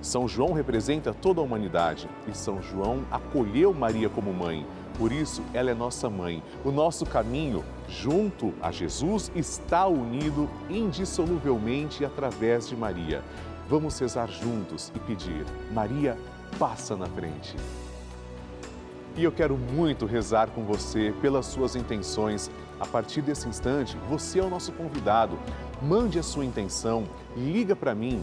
São João representa toda a humanidade e São João acolheu Maria como mãe. Por isso, ela é nossa mãe. O nosso caminho junto a Jesus está unido indissoluvelmente através de Maria. Vamos rezar juntos e pedir: Maria, passa na frente. E eu quero muito rezar com você pelas suas intenções. A partir desse instante, você é o nosso convidado. Mande a sua intenção, liga para mim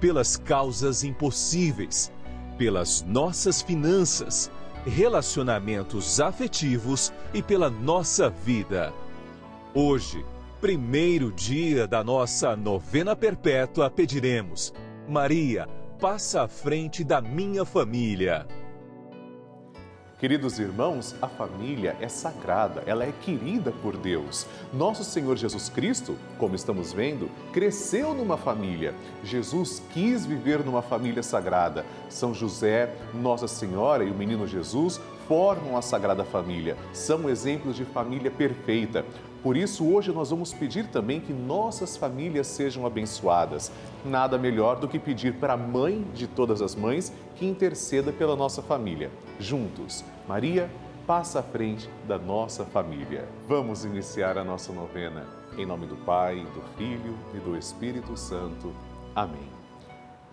pelas causas impossíveis, pelas nossas finanças, relacionamentos afetivos e pela nossa vida. Hoje, primeiro dia da nossa novena perpétua, pediremos: Maria, passa à frente da minha família. Queridos irmãos, a família é sagrada, ela é querida por Deus. Nosso Senhor Jesus Cristo, como estamos vendo, cresceu numa família. Jesus quis viver numa família sagrada. São José, Nossa Senhora e o menino Jesus formam a Sagrada Família. São exemplos de família perfeita. Por isso, hoje nós vamos pedir também que nossas famílias sejam abençoadas. Nada melhor do que pedir para a mãe de todas as mães que interceda pela nossa família. Juntos, Maria, passa à frente da nossa família. Vamos iniciar a nossa novena. Em nome do Pai, do Filho e do Espírito Santo. Amém.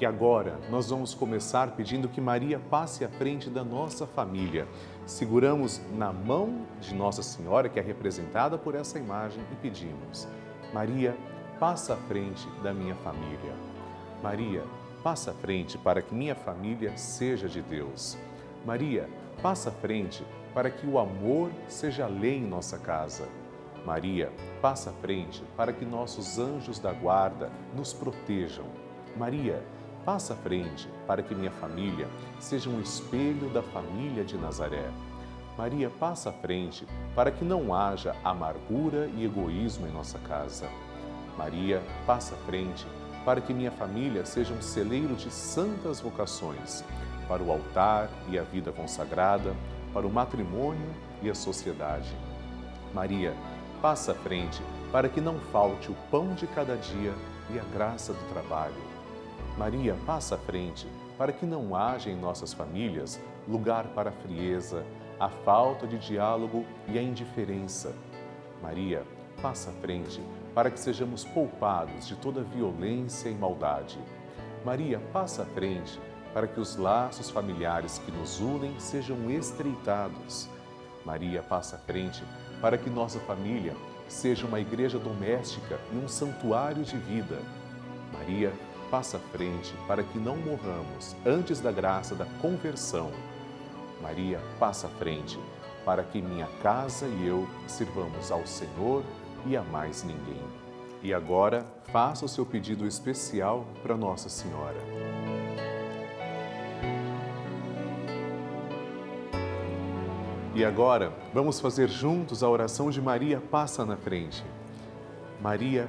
E agora nós vamos começar pedindo que Maria passe à frente da nossa família. Seguramos na mão de Nossa Senhora, que é representada por essa imagem, e pedimos: Maria, passa à frente da minha família. Maria, passa à frente para que minha família seja de Deus. Maria, passa à frente para que o amor seja lei em nossa casa. Maria, passa à frente para que nossos anjos da guarda nos protejam. Maria, passa à frente para que minha família seja um espelho da família de Nazaré. Maria, passa à frente para que não haja amargura e egoísmo em nossa casa. Maria, passa à frente para que minha família seja um celeiro de santas vocações. para o altar e a vida consagrada, para o matrimônio e a sociedade. Maria, passa à frente para que não falte o pão de cada dia e a graça do trabalho. Maria, passa à frente para que não haja em nossas famílias lugar para a frieza, a falta de diálogo e a indiferença. Maria, passa à frente para que sejamos poupados de toda violência e maldade. Maria, passa à frente para que os laços familiares que nos unem sejam estreitados. Maria, passa à frente para que nossa família seja uma igreja doméstica e um santuário de vida. Maria, passa à frente para que não morramos antes da graça da conversão. Maria, passa à frente para que minha casa e eu sirvamos ao Senhor e a mais ninguém. E agora, faça o seu pedido especial para Nossa Senhora. E agora, vamos fazer juntos a oração de Maria Passa na Frente. Maria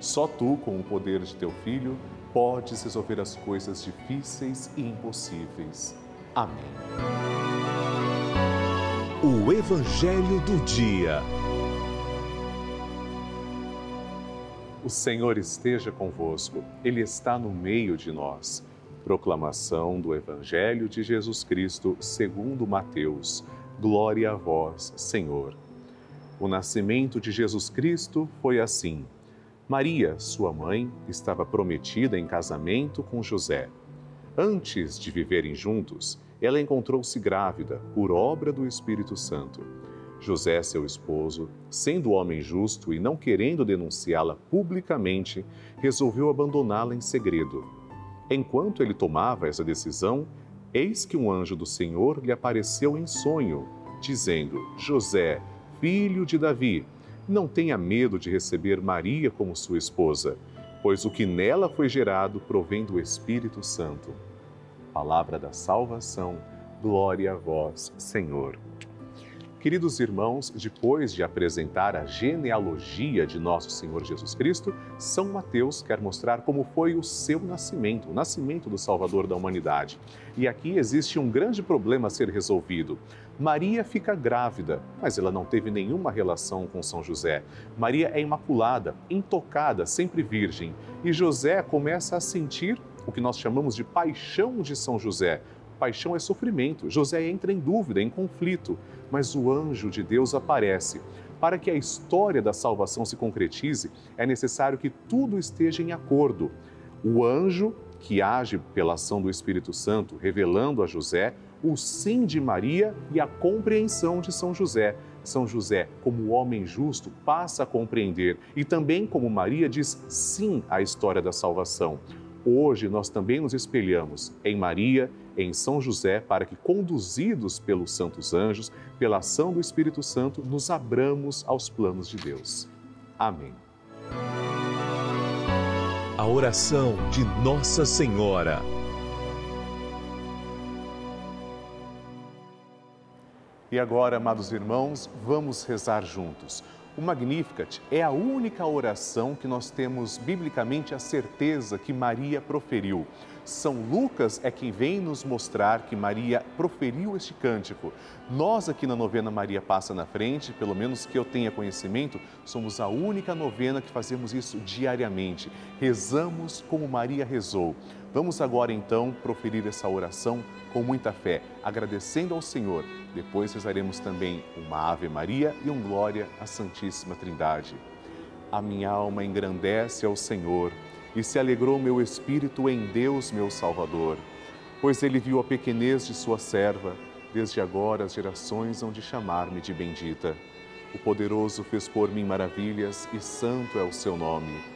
Só tu, com o poder de teu filho, podes resolver as coisas difíceis e impossíveis. Amém. O Evangelho do Dia. O Senhor esteja convosco, Ele está no meio de nós. Proclamação do Evangelho de Jesus Cristo, segundo Mateus. Glória a vós, Senhor. O nascimento de Jesus Cristo foi assim. Maria, sua mãe, estava prometida em casamento com José. Antes de viverem juntos, ela encontrou-se grávida por obra do Espírito Santo. José, seu esposo, sendo homem justo e não querendo denunciá-la publicamente, resolveu abandoná-la em segredo. Enquanto ele tomava essa decisão, eis que um anjo do Senhor lhe apareceu em sonho, dizendo: José, filho de Davi, não tenha medo de receber Maria como sua esposa, pois o que nela foi gerado provém do Espírito Santo. Palavra da salvação, glória a vós, Senhor. Queridos irmãos, depois de apresentar a genealogia de nosso Senhor Jesus Cristo, São Mateus quer mostrar como foi o seu nascimento, o nascimento do Salvador da humanidade. E aqui existe um grande problema a ser resolvido. Maria fica grávida, mas ela não teve nenhuma relação com São José. Maria é imaculada, intocada, sempre virgem. E José começa a sentir o que nós chamamos de paixão de São José, Paixão é sofrimento. José entra em dúvida, em conflito, mas o anjo de Deus aparece. Para que a história da salvação se concretize, é necessário que tudo esteja em acordo. O anjo, que age pela ação do Espírito Santo, revelando a José o sim de Maria e a compreensão de São José. São José, como homem justo, passa a compreender e também, como Maria, diz sim à história da salvação. Hoje nós também nos espelhamos em Maria, em São José, para que, conduzidos pelos santos anjos, pela ação do Espírito Santo, nos abramos aos planos de Deus. Amém. A oração de Nossa Senhora. E agora, amados irmãos, vamos rezar juntos. O Magnificat é a única oração que nós temos biblicamente a certeza que Maria proferiu. São Lucas é quem vem nos mostrar que Maria proferiu este cântico. Nós aqui na novena Maria Passa na Frente, pelo menos que eu tenha conhecimento, somos a única novena que fazemos isso diariamente. Rezamos como Maria rezou. Vamos agora então proferir essa oração com muita fé, agradecendo ao Senhor. Depois rezaremos também uma Ave Maria e um Glória à Santíssima Trindade. A minha alma engrandece ao Senhor e se alegrou meu espírito em Deus, meu Salvador, pois ele viu a pequenez de sua serva. Desde agora as gerações hão de chamar-me de bendita. O poderoso fez por mim maravilhas e santo é o seu nome.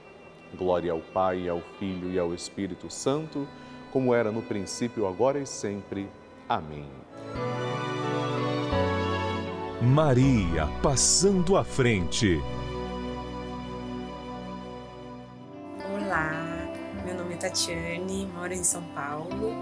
Glória ao Pai, ao Filho e ao Espírito Santo, como era no princípio, agora e sempre. Amém. Maria passando à frente. Olá, meu nome é Tatiane, moro em São Paulo.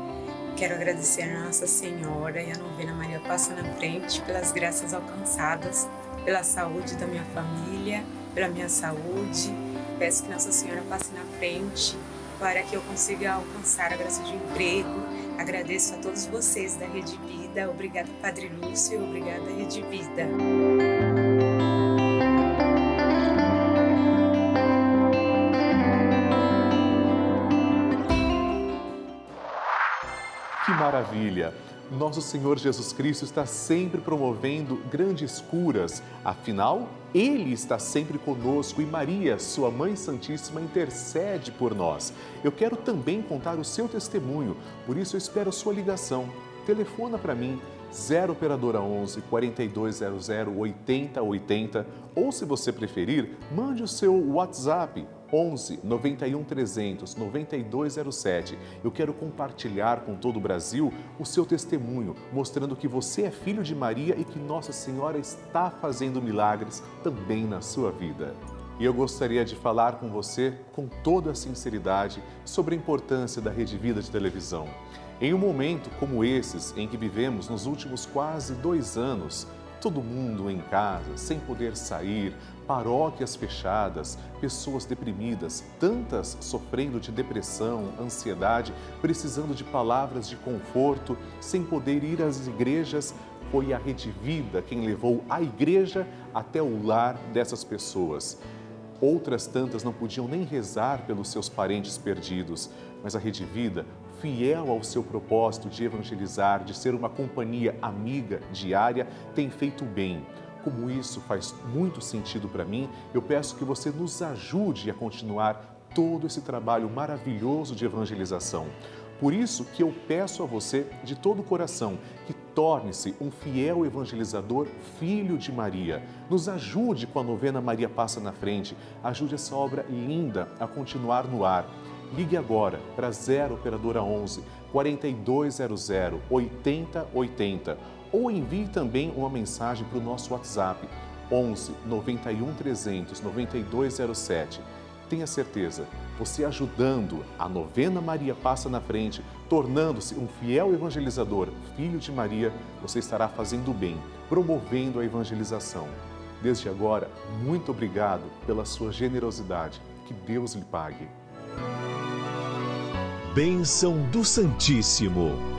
Quero agradecer a Nossa Senhora e a novena Maria Passa na Frente pelas graças alcançadas, pela saúde da minha família, pela minha saúde. Peço que Nossa Senhora passe na frente para que eu consiga alcançar a graça de emprego. Agradeço a todos vocês da Rede Vida. Obrigada, Padre Lúcio. Obrigada, Rede Vida. Que maravilha! Nosso Senhor Jesus Cristo está sempre promovendo grandes curas, afinal, Ele está sempre conosco e Maria, Sua Mãe Santíssima, intercede por nós. Eu quero também contar o seu testemunho, por isso eu espero a sua ligação. Telefona para mim, 0 Operadora 11 4200 8080 ou, se você preferir, mande o seu WhatsApp 11 91 300 9207. Eu quero compartilhar com todo o Brasil o seu testemunho, mostrando que você é filho de Maria e que Nossa Senhora está fazendo milagres também na sua vida. E eu gostaria de falar com você com toda a sinceridade sobre a importância da Rede Vida de televisão. Em um momento como esses em que vivemos nos últimos quase dois anos, todo mundo em casa, sem poder sair, paróquias fechadas, pessoas deprimidas, tantas sofrendo de depressão, ansiedade, precisando de palavras de conforto, sem poder ir às igrejas, foi a Rede Vida quem levou a igreja até o lar dessas pessoas. Outras tantas não podiam nem rezar pelos seus parentes perdidos, mas a Rede Vida, fiel ao seu propósito de evangelizar, de ser uma companhia amiga diária, tem feito bem. Como isso faz muito sentido para mim, eu peço que você nos ajude a continuar todo esse trabalho maravilhoso de evangelização. Por isso que eu peço a você de todo o coração que torne-se um fiel evangelizador, filho de Maria. Nos ajude com a novena Maria Passa na Frente. Ajude essa obra linda a continuar no ar. Ligue agora para 0 Operadora 11 4200 8080 ou envie também uma mensagem para o nosso WhatsApp 11 91 300 9207. Tenha certeza, você ajudando a novena Maria Passa na Frente, tornando-se um fiel evangelizador, filho de Maria, você estará fazendo bem, promovendo a evangelização. Desde agora, muito obrigado pela sua generosidade. Que Deus lhe pague. Bênção do Santíssimo.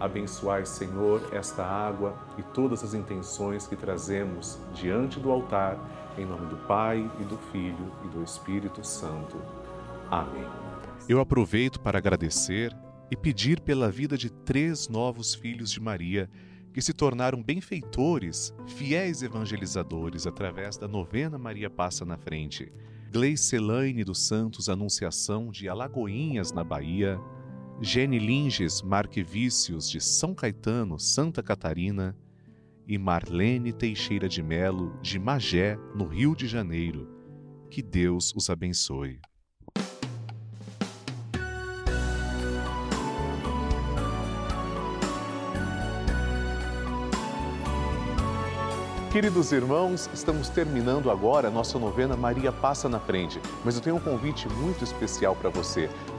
Abençoai, Senhor, esta água e todas as intenções que trazemos diante do altar, em nome do Pai e do Filho e do Espírito Santo. Amém. Eu aproveito para agradecer e pedir pela vida de três novos filhos de Maria que se tornaram benfeitores, fiéis evangelizadores através da novena Maria Passa na Frente. Gleicelaine dos Santos Anunciação de Alagoinhas, na Bahia, Gene Linges Marquevícios de São Caetano, Santa Catarina e Marlene Teixeira de Melo de Magé, no Rio de Janeiro. Que Deus os abençoe. Queridos irmãos, estamos terminando agora a nossa novena Maria Passa na Frente, mas eu tenho um convite muito especial para você.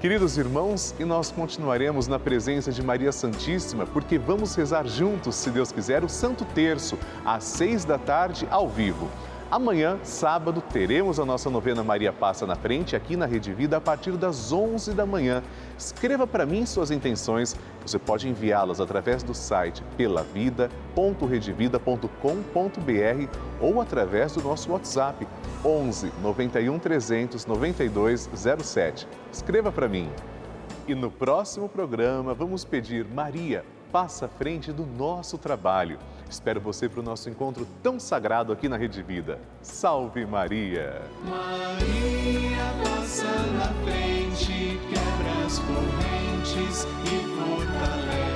Queridos irmãos, e nós continuaremos na presença de Maria Santíssima, porque vamos rezar juntos, se Deus quiser, o Santo Terço, às seis da tarde, ao vivo. Amanhã, sábado, teremos a nossa novena Maria Passa na Frente aqui na Rede Vida a partir das 11 da manhã. Escreva para mim suas intenções. Você pode enviá-las através do site pelavida.redevida.com.br ou através do nosso WhatsApp 11 91 300 9207. Escreva para mim. E no próximo programa vamos pedir Maria, passa à frente do nosso trabalho. Espero você para o nosso encontro tão sagrado aqui na Rede Vida. Salve Maria! Maria passa na frente, quebra as correntes e fortalece